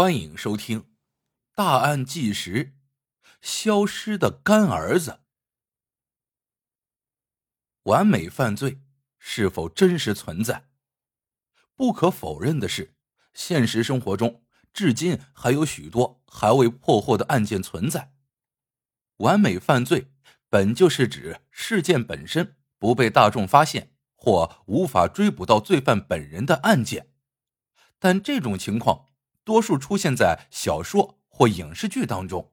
欢迎收听《大案纪实》：消失的干儿子。完美犯罪是否真实存在？不可否认的是，现实生活中至今还有许多还未破获的案件存在。完美犯罪本就是指事件本身不被大众发现或无法追捕到罪犯本人的案件，但这种情况。多数出现在小说或影视剧当中，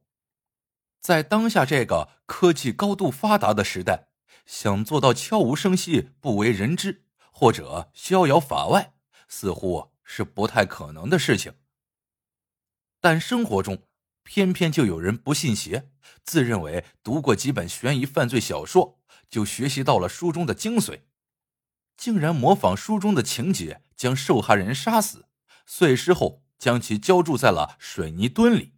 在当下这个科技高度发达的时代，想做到悄无声息、不为人知或者逍遥法外，似乎是不太可能的事情。但生活中，偏偏就有人不信邪，自认为读过几本悬疑犯罪小说，就学习到了书中的精髓，竟然模仿书中的情节，将受害人杀死，碎尸后。将其浇筑在了水泥墩里。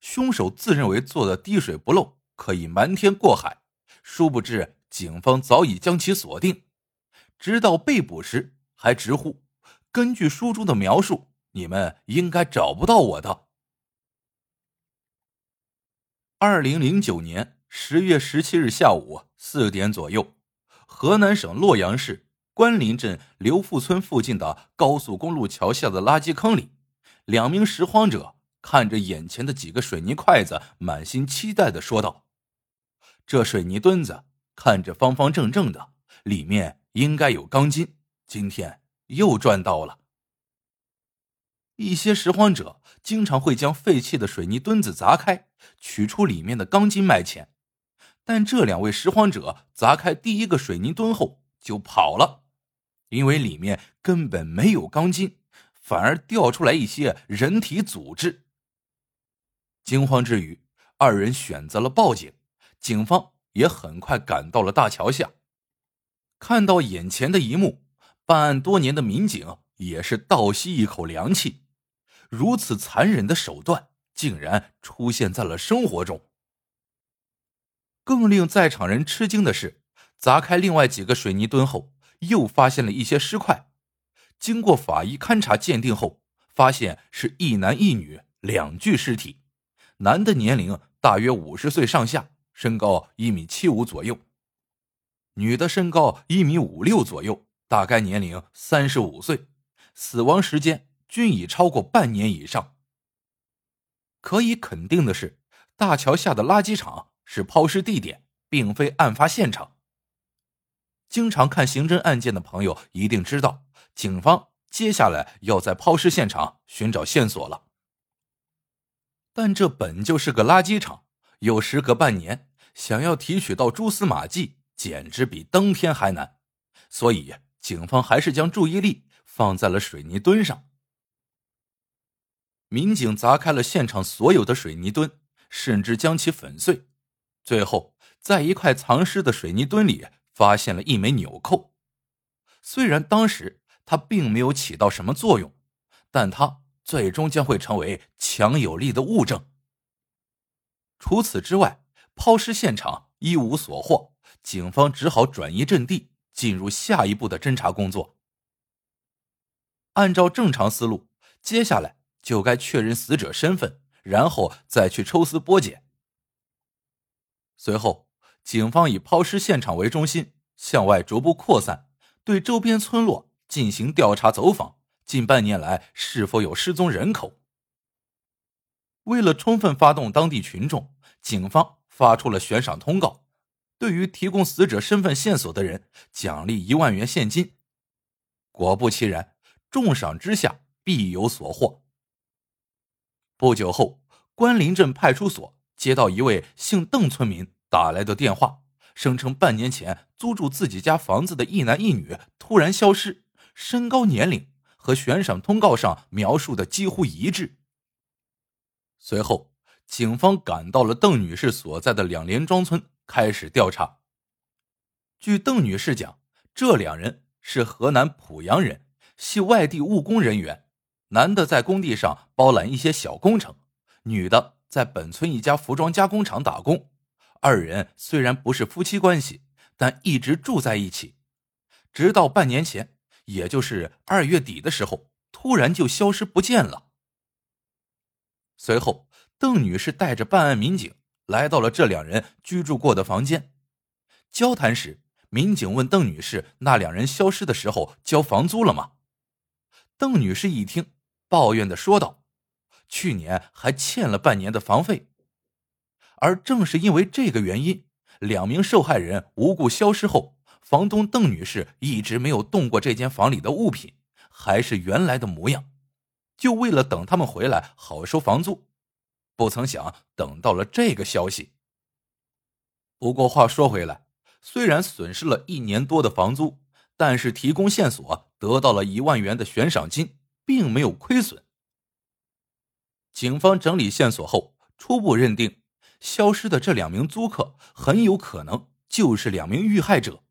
凶手自认为做的滴水不漏，可以瞒天过海，殊不知警方早已将其锁定。直到被捕时，还直呼：“根据书中的描述，你们应该找不到我的。”二零零九年十月十七日下午四点左右，河南省洛阳市。关林镇刘富村附近的高速公路桥下的垃圾坑里，两名拾荒者看着眼前的几个水泥块子，满心期待的说道：“这水泥墩子看着方方正正的，里面应该有钢筋，今天又赚到了。”一些拾荒者经常会将废弃的水泥墩子砸开，取出里面的钢筋卖钱，但这两位拾荒者砸开第一个水泥墩后就跑了。因为里面根本没有钢筋，反而掉出来一些人体组织。惊慌之余，二人选择了报警。警方也很快赶到了大桥下，看到眼前的一幕，办案多年的民警也是倒吸一口凉气。如此残忍的手段，竟然出现在了生活中。更令在场人吃惊的是，砸开另外几个水泥墩后。又发现了一些尸块，经过法医勘查鉴定后，发现是一男一女两具尸体，男的年龄大约五十岁上下，身高一米七五左右；女的身高一米五六左右，大概年龄三十五岁，死亡时间均已超过半年以上。可以肯定的是，大桥下的垃圾场是抛尸地点，并非案发现场。经常看刑侦案件的朋友一定知道，警方接下来要在抛尸现场寻找线索了。但这本就是个垃圾场，又时隔半年，想要提取到蛛丝马迹，简直比登天还难。所以，警方还是将注意力放在了水泥墩上。民警砸开了现场所有的水泥墩，甚至将其粉碎，最后在一块藏尸的水泥墩里。发现了一枚纽扣，虽然当时它并没有起到什么作用，但它最终将会成为强有力的物证。除此之外，抛尸现场一无所获，警方只好转移阵地，进入下一步的侦查工作。按照正常思路，接下来就该确认死者身份，然后再去抽丝剥茧。随后。警方以抛尸现场为中心，向外逐步扩散，对周边村落进行调查走访。近半年来，是否有失踪人口？为了充分发动当地群众，警方发出了悬赏通告，对于提供死者身份线索的人，奖励一万元现金。果不其然，重赏之下必有所获。不久后，关林镇派出所接到一位姓邓村民。打来的电话声称，半年前租住自己家房子的一男一女突然消失，身高、年龄和悬赏通告上描述的几乎一致。随后，警方赶到了邓女士所在的两连庄村，开始调查。据邓女士讲，这两人是河南濮阳人，系外地务工人员。男的在工地上包揽一些小工程，女的在本村一家服装加工厂打工。二人虽然不是夫妻关系，但一直住在一起，直到半年前，也就是二月底的时候，突然就消失不见了。随后，邓女士带着办案民警来到了这两人居住过的房间。交谈时，民警问邓女士：“那两人消失的时候交房租了吗？”邓女士一听，抱怨的说道：“去年还欠了半年的房费。”而正是因为这个原因，两名受害人无故消失后，房东邓女士一直没有动过这间房里的物品，还是原来的模样，就为了等他们回来好收房租。不曾想，等到了这个消息。不过话说回来，虽然损失了一年多的房租，但是提供线索得到了一万元的悬赏金，并没有亏损。警方整理线索后，初步认定。消失的这两名租客很有可能就是两名遇害者，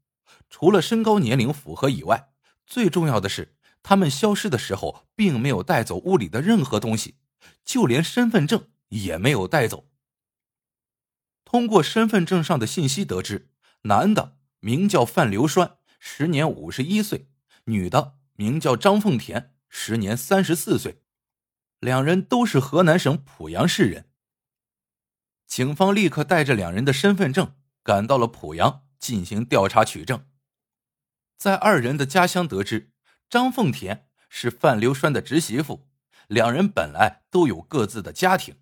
除了身高年龄符合以外，最重要的是他们消失的时候并没有带走屋里的任何东西，就连身份证也没有带走。通过身份证上的信息得知，男的名叫范刘栓，时年五十一岁；女的名叫张凤田，时年三十四岁，两人都是河南省濮阳市人。警方立刻带着两人的身份证赶到了濮阳进行调查取证。在二人的家乡得知，张凤田是范流栓的侄媳妇，两人本来都有各自的家庭。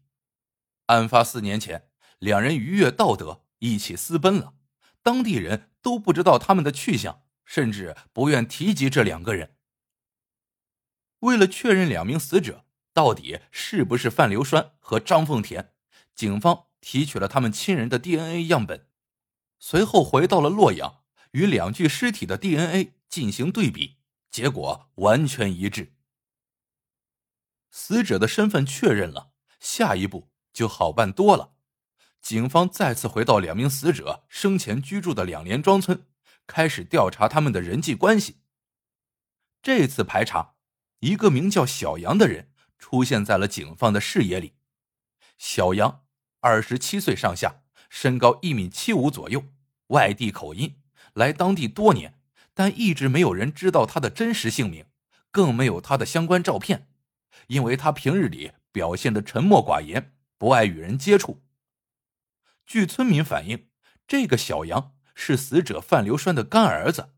案发四年前，两人逾越道德一起私奔了，当地人都不知道他们的去向，甚至不愿提及这两个人。为了确认两名死者到底是不是范流栓和张凤田，警方。提取了他们亲人的 DNA 样本，随后回到了洛阳，与两具尸体的 DNA 进行对比，结果完全一致。死者的身份确认了，下一步就好办多了。警方再次回到两名死者生前居住的两连庄村，开始调查他们的人际关系。这次排查，一个名叫小杨的人出现在了警方的视野里。小杨。二十七岁上下，身高一米七五左右，外地口音，来当地多年，但一直没有人知道他的真实姓名，更没有他的相关照片，因为他平日里表现的沉默寡言，不爱与人接触。据村民反映，这个小杨是死者范流栓的干儿子。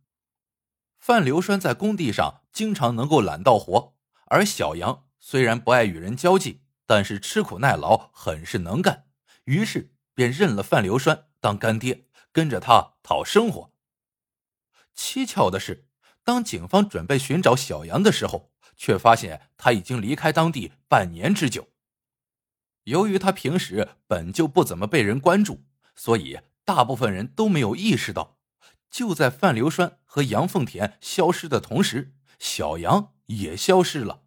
范流栓在工地上经常能够揽到活，而小杨虽然不爱与人交际，但是吃苦耐劳，很是能干。于是便认了范流栓当干爹，跟着他讨生活。蹊跷的是，当警方准备寻找小杨的时候，却发现他已经离开当地半年之久。由于他平时本就不怎么被人关注，所以大部分人都没有意识到。就在范流栓和杨凤田消失的同时，小杨也消失了。